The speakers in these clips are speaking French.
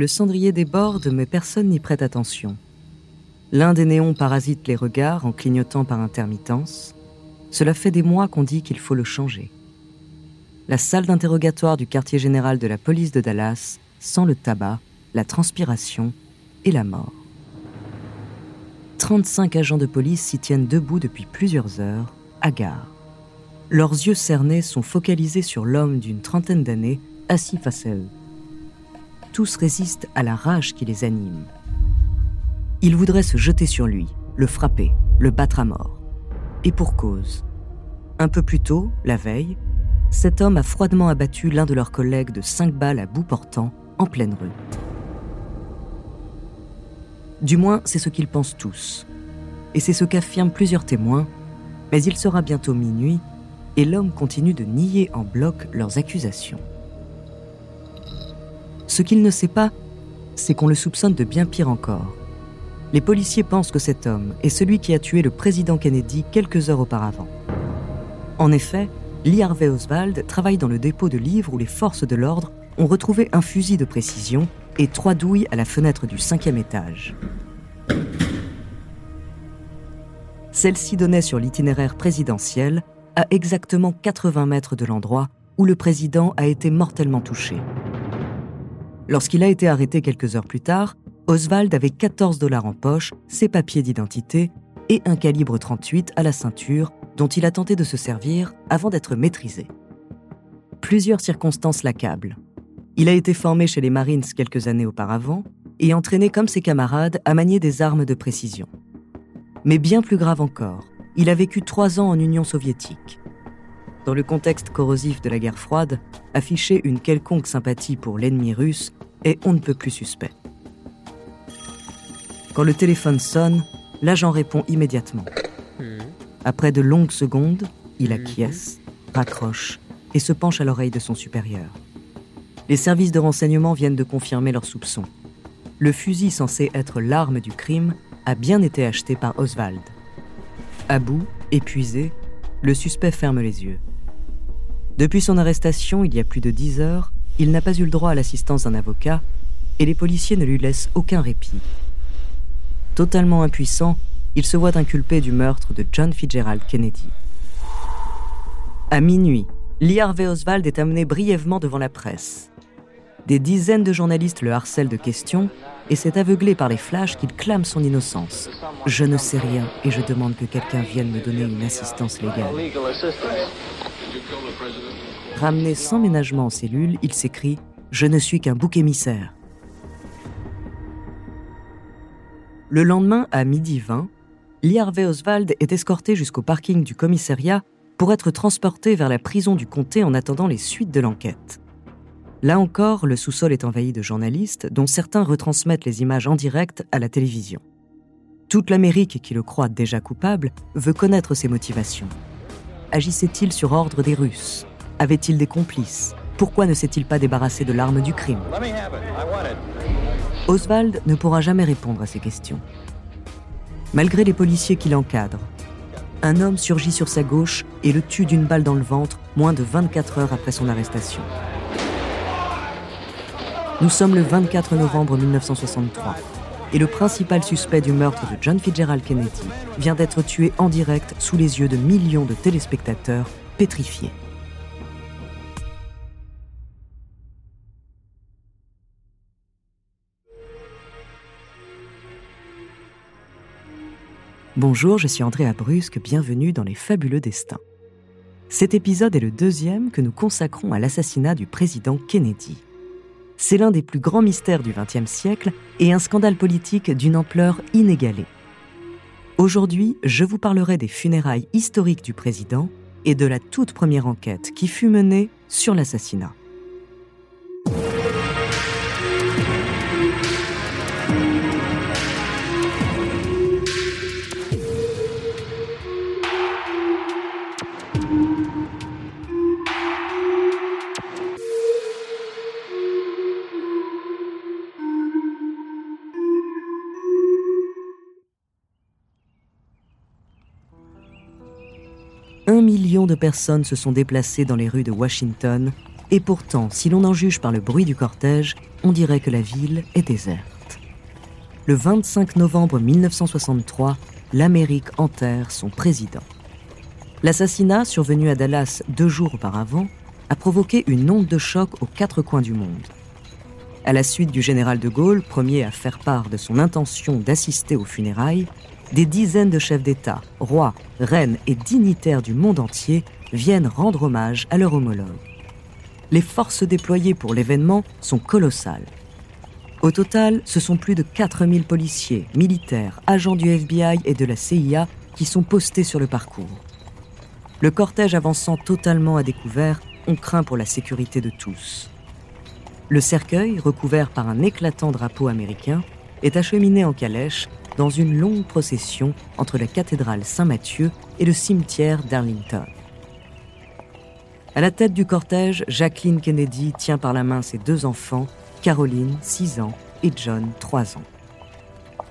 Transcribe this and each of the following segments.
le cendrier déborde, mais personne n'y prête attention. L'un des néons parasite les regards en clignotant par intermittence. Cela fait des mois qu'on dit qu'il faut le changer. La salle d'interrogatoire du quartier général de la police de Dallas sent le tabac, la transpiration et la mort. 35 agents de police s'y tiennent debout depuis plusieurs heures, hagards. Leurs yeux cernés sont focalisés sur l'homme d'une trentaine d'années assis face à eux. Tous résistent à la rage qui les anime. Ils voudraient se jeter sur lui, le frapper, le battre à mort. Et pour cause. Un peu plus tôt, la veille, cet homme a froidement abattu l'un de leurs collègues de cinq balles à bout portant en pleine rue. Du moins, c'est ce qu'ils pensent tous. Et c'est ce qu'affirment plusieurs témoins, mais il sera bientôt minuit et l'homme continue de nier en bloc leurs accusations. Ce qu'il ne sait pas, c'est qu'on le soupçonne de bien pire encore. Les policiers pensent que cet homme est celui qui a tué le président Kennedy quelques heures auparavant. En effet, Lee Harvey Oswald travaille dans le dépôt de livres où les forces de l'ordre ont retrouvé un fusil de précision et trois douilles à la fenêtre du cinquième étage. Celle-ci donnait sur l'itinéraire présidentiel à exactement 80 mètres de l'endroit où le président a été mortellement touché. Lorsqu'il a été arrêté quelques heures plus tard, Oswald avait 14 dollars en poche, ses papiers d'identité et un calibre 38 à la ceinture dont il a tenté de se servir avant d'être maîtrisé. Plusieurs circonstances l'accablent. Il a été formé chez les Marines quelques années auparavant et entraîné comme ses camarades à manier des armes de précision. Mais bien plus grave encore, il a vécu trois ans en Union soviétique. Dans le contexte corrosif de la guerre froide, afficher une quelconque sympathie pour l'ennemi russe est on ne peut plus suspect. Quand le téléphone sonne, l'agent répond immédiatement. Après de longues secondes, il acquiesce, raccroche et se penche à l'oreille de son supérieur. Les services de renseignement viennent de confirmer leurs soupçons. Le fusil censé être l'arme du crime a bien été acheté par Oswald. À bout, épuisé, le suspect ferme les yeux. Depuis son arrestation il y a plus de dix heures, il n'a pas eu le droit à l'assistance d'un avocat et les policiers ne lui laissent aucun répit. Totalement impuissant, il se voit inculpé du meurtre de John Fitzgerald Kennedy. À minuit, Lee Harvey Oswald est amené brièvement devant la presse. Des dizaines de journalistes le harcèlent de questions et c'est aveuglé par les flashs qu'il clame son innocence. Je ne sais rien et je demande que quelqu'un vienne me donner une assistance légale. Ramené sans ménagement en cellule, il s'écrie Je ne suis qu'un bouc émissaire. Le lendemain, à midi 20, Lee Harvey Oswald est escorté jusqu'au parking du commissariat pour être transporté vers la prison du comté en attendant les suites de l'enquête. Là encore, le sous-sol est envahi de journalistes dont certains retransmettent les images en direct à la télévision. Toute l'Amérique qui le croit déjà coupable veut connaître ses motivations. Agissait-il sur ordre des Russes? Avait-il des complices? Pourquoi ne s'est-il pas débarrassé de l'arme du crime? Oswald ne pourra jamais répondre à ces questions. Malgré les policiers qui l'encadrent. Un homme surgit sur sa gauche et le tue d'une balle dans le ventre moins de 24 heures après son arrestation. Nous sommes le 24 novembre 1963 et le principal suspect du meurtre de John Fitzgerald Kennedy vient d'être tué en direct sous les yeux de millions de téléspectateurs pétrifiés. Bonjour, je suis Andrea Brusque, bienvenue dans Les Fabuleux Destins. Cet épisode est le deuxième que nous consacrons à l'assassinat du président Kennedy. C'est l'un des plus grands mystères du XXe siècle et un scandale politique d'une ampleur inégalée. Aujourd'hui, je vous parlerai des funérailles historiques du président et de la toute première enquête qui fut menée sur l'assassinat. De personnes se sont déplacées dans les rues de Washington Et pourtant, si l'on en juge par le bruit du cortège, on dirait que la ville est déserte. Le 25 novembre 1963, l'Amérique enterre son président. L'assassinat, survenu à Dallas deux jours auparavant, a provoqué une onde de choc aux quatre coins du monde. À la suite du général de Gaulle, premier à faire part de son intention d'assister aux funérailles, des dizaines de chefs d'État, rois, reines et dignitaires du monde entier viennent rendre hommage à leur homologue. Les forces déployées pour l'événement sont colossales. Au total, ce sont plus de 4000 policiers, militaires, agents du FBI et de la CIA qui sont postés sur le parcours. Le cortège avançant totalement à découvert, on craint pour la sécurité de tous. Le cercueil, recouvert par un éclatant drapeau américain, est acheminé en calèche dans une longue procession entre la cathédrale Saint-Mathieu et le cimetière d'Arlington. À la tête du cortège, Jacqueline Kennedy tient par la main ses deux enfants, Caroline, 6 ans, et John, 3 ans.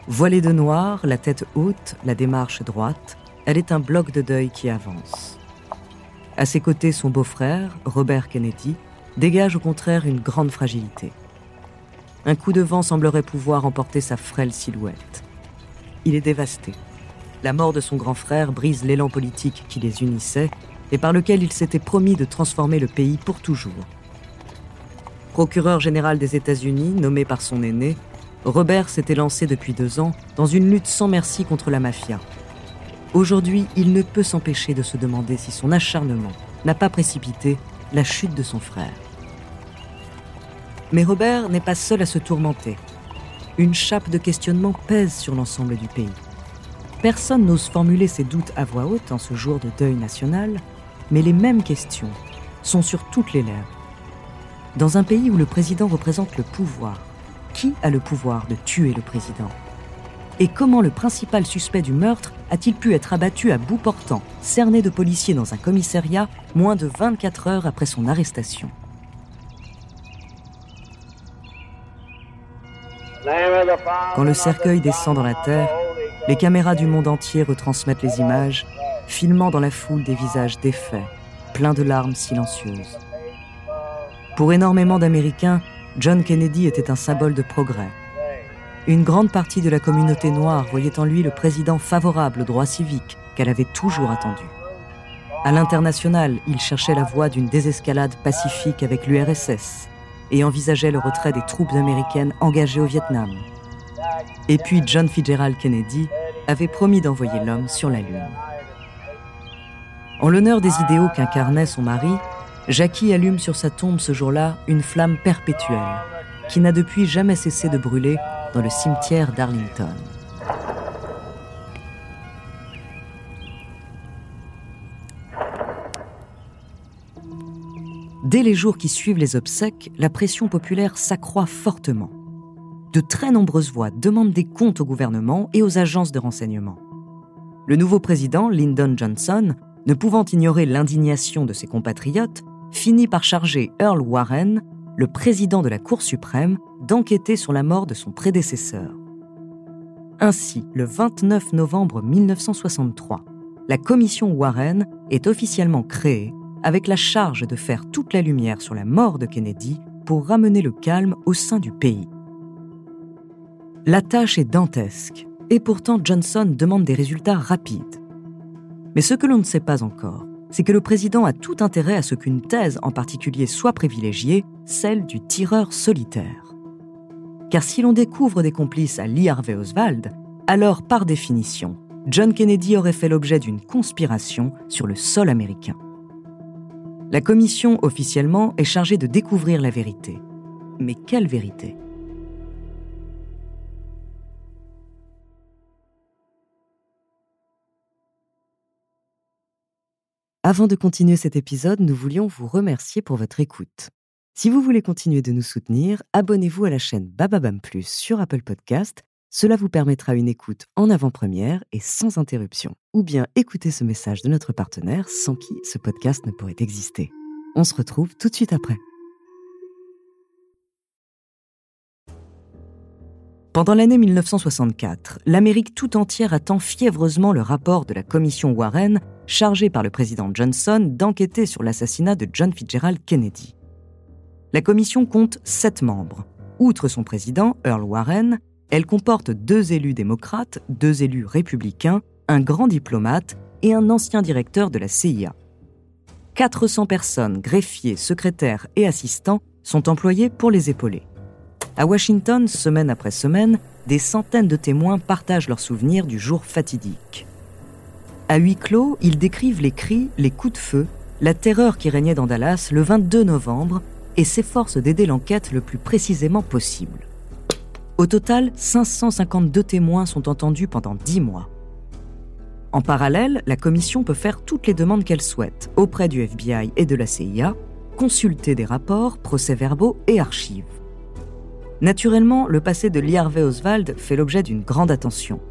Voilée de noir, la tête haute, la démarche droite, elle est un bloc de deuil qui avance. À ses côtés, son beau-frère, Robert Kennedy, dégage au contraire une grande fragilité. Un coup de vent semblerait pouvoir emporter sa frêle silhouette. Il est dévasté. La mort de son grand frère brise l'élan politique qui les unissait et par lequel il s'était promis de transformer le pays pour toujours. Procureur général des États-Unis, nommé par son aîné, Robert s'était lancé depuis deux ans dans une lutte sans merci contre la mafia. Aujourd'hui, il ne peut s'empêcher de se demander si son acharnement n'a pas précipité la chute de son frère. Mais Robert n'est pas seul à se tourmenter. Une chape de questionnement pèse sur l'ensemble du pays. Personne n'ose formuler ses doutes à voix haute en ce jour de deuil national, mais les mêmes questions sont sur toutes les lèvres. Dans un pays où le président représente le pouvoir, qui a le pouvoir de tuer le président? Et comment le principal suspect du meurtre a-t-il pu être abattu à bout portant, cerné de policiers dans un commissariat, moins de 24 heures après son arrestation? Quand le cercueil descend dans la terre, les caméras du monde entier retransmettent les images, filmant dans la foule des visages défaits, pleins de larmes silencieuses. Pour énormément d'Américains, John Kennedy était un symbole de progrès. Une grande partie de la communauté noire voyait en lui le président favorable aux droits civiques qu'elle avait toujours attendu. À l'international, il cherchait la voie d'une désescalade pacifique avec l'URSS et envisageait le retrait des troupes américaines engagées au Vietnam. Et puis John Fitzgerald Kennedy avait promis d'envoyer l'homme sur la Lune. En l'honneur des idéaux qu'incarnait son mari, Jackie allume sur sa tombe ce jour-là une flamme perpétuelle qui n'a depuis jamais cessé de brûler dans le cimetière d'Arlington. Dès les jours qui suivent les obsèques, la pression populaire s'accroît fortement. De très nombreuses voix demandent des comptes au gouvernement et aux agences de renseignement. Le nouveau président, Lyndon Johnson, ne pouvant ignorer l'indignation de ses compatriotes, finit par charger Earl Warren, le président de la Cour suprême, d'enquêter sur la mort de son prédécesseur. Ainsi, le 29 novembre 1963, la commission Warren est officiellement créée avec la charge de faire toute la lumière sur la mort de Kennedy pour ramener le calme au sein du pays. La tâche est dantesque, et pourtant Johnson demande des résultats rapides. Mais ce que l'on ne sait pas encore, c'est que le président a tout intérêt à ce qu'une thèse en particulier soit privilégiée, celle du tireur solitaire. Car si l'on découvre des complices à Lee Harvey Oswald, alors par définition, John Kennedy aurait fait l'objet d'une conspiration sur le sol américain. La commission, officiellement, est chargée de découvrir la vérité. Mais quelle vérité? Avant de continuer cet épisode, nous voulions vous remercier pour votre écoute. Si vous voulez continuer de nous soutenir, abonnez-vous à la chaîne Bababam Plus sur Apple Podcast cela vous permettra une écoute en avant-première et sans interruption. Ou bien écouter ce message de notre partenaire sans qui ce podcast ne pourrait exister. On se retrouve tout de suite après. Pendant l'année 1964, l'Amérique tout entière attend fiévreusement le rapport de la commission Warren, chargée par le président Johnson d'enquêter sur l'assassinat de John Fitzgerald Kennedy. La commission compte sept membres. Outre son président, Earl Warren, elle comporte deux élus démocrates, deux élus républicains, un grand diplomate et un ancien directeur de la CIA. 400 personnes, greffiers, secrétaires et assistants sont employés pour les épauler. À Washington, semaine après semaine, des centaines de témoins partagent leurs souvenirs du jour fatidique. À huis clos, ils décrivent les cris, les coups de feu, la terreur qui régnait dans Dallas le 22 novembre et s'efforcent d'aider l'enquête le plus précisément possible. Au total, 552 témoins sont entendus pendant 10 mois. En parallèle, la commission peut faire toutes les demandes qu'elle souhaite auprès du FBI et de la CIA, consulter des rapports, procès-verbaux et archives. Naturellement, le passé de Lee Harvey Oswald fait l'objet d'une grande attention.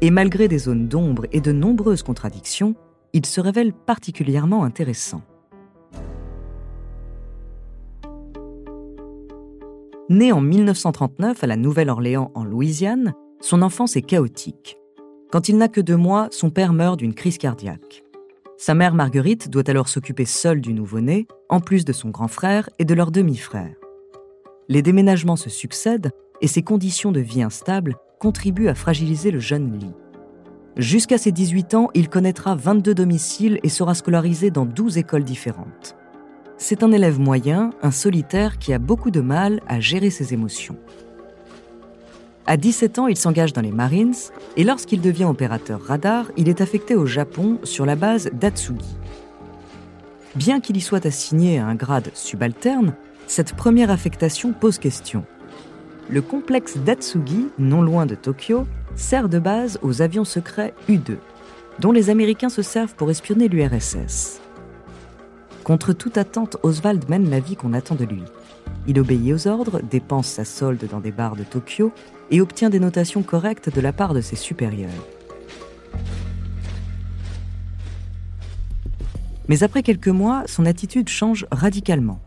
Et malgré des zones d'ombre et de nombreuses contradictions, il se révèle particulièrement intéressant. Né en 1939 à la Nouvelle-Orléans en Louisiane, son enfance est chaotique. Quand il n'a que deux mois, son père meurt d'une crise cardiaque. Sa mère Marguerite doit alors s'occuper seule du nouveau-né, en plus de son grand frère et de leur demi-frère. Les déménagements se succèdent et ses conditions de vie instables contribuent à fragiliser le jeune Lee. Jusqu'à ses 18 ans, il connaîtra 22 domiciles et sera scolarisé dans 12 écoles différentes. C'est un élève moyen, un solitaire qui a beaucoup de mal à gérer ses émotions. À 17 ans, il s'engage dans les Marines et lorsqu'il devient opérateur radar, il est affecté au Japon sur la base d'Atsugi. Bien qu'il y soit assigné à un grade subalterne, cette première affectation pose question. Le complexe d'Atsugi, non loin de Tokyo, sert de base aux avions secrets U-2, dont les Américains se servent pour espionner l'URSS. Contre toute attente, Oswald mène la vie qu'on attend de lui. Il obéit aux ordres, dépense sa solde dans des bars de Tokyo et obtient des notations correctes de la part de ses supérieurs. Mais après quelques mois, son attitude change radicalement.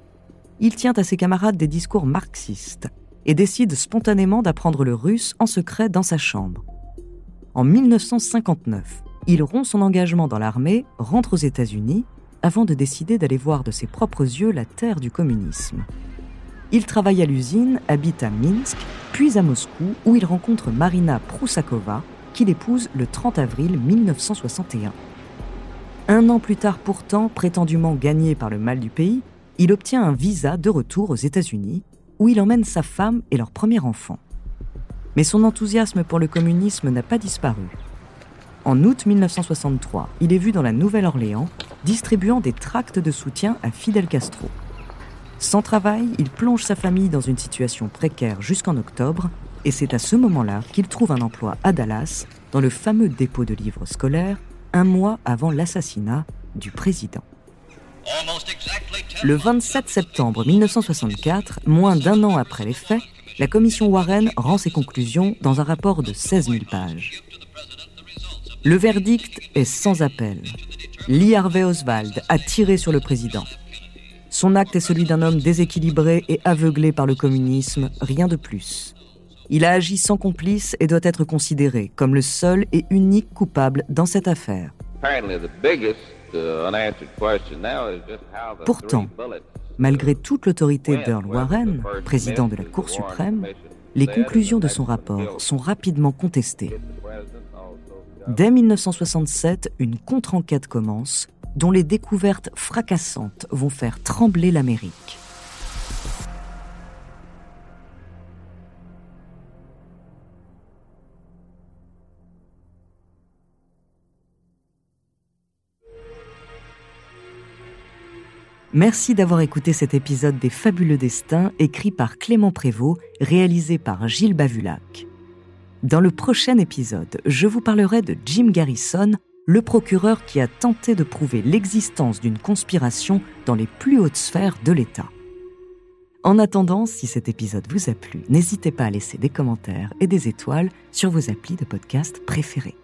Il tient à ses camarades des discours marxistes et décide spontanément d'apprendre le russe en secret dans sa chambre. En 1959, il rompt son engagement dans l'armée, rentre aux États-Unis, avant de décider d'aller voir de ses propres yeux la terre du communisme. Il travaille à l'usine, habite à Minsk, puis à Moscou, où il rencontre Marina Prusakova, qu'il épouse le 30 avril 1961. Un an plus tard pourtant, prétendument gagné par le mal du pays, il obtient un visa de retour aux États-Unis, où il emmène sa femme et leur premier enfant. Mais son enthousiasme pour le communisme n'a pas disparu. En août 1963, il est vu dans la Nouvelle-Orléans distribuant des tracts de soutien à Fidel Castro. Sans travail, il plonge sa famille dans une situation précaire jusqu'en octobre, et c'est à ce moment-là qu'il trouve un emploi à Dallas, dans le fameux dépôt de livres scolaires, un mois avant l'assassinat du président. Le 27 septembre 1964, moins d'un an après les faits, la commission Warren rend ses conclusions dans un rapport de 16 000 pages. Le verdict est sans appel. Lee Harvey Oswald a tiré sur le président. Son acte est celui d'un homme déséquilibré et aveuglé par le communisme, rien de plus. Il a agi sans complice et doit être considéré comme le seul et unique coupable dans cette affaire. Pourtant, malgré toute l'autorité d'Earl Warren, président de la Cour suprême, les conclusions de son rapport sont rapidement contestées. Dès 1967, une contre-enquête commence dont les découvertes fracassantes vont faire trembler l'Amérique. Merci d'avoir écouté cet épisode des Fabuleux Destins écrit par Clément Prévost, réalisé par Gilles Bavulac. Dans le prochain épisode, je vous parlerai de Jim Garrison, le procureur qui a tenté de prouver l'existence d'une conspiration dans les plus hautes sphères de l'État. En attendant, si cet épisode vous a plu, n'hésitez pas à laisser des commentaires et des étoiles sur vos applis de podcast préférés.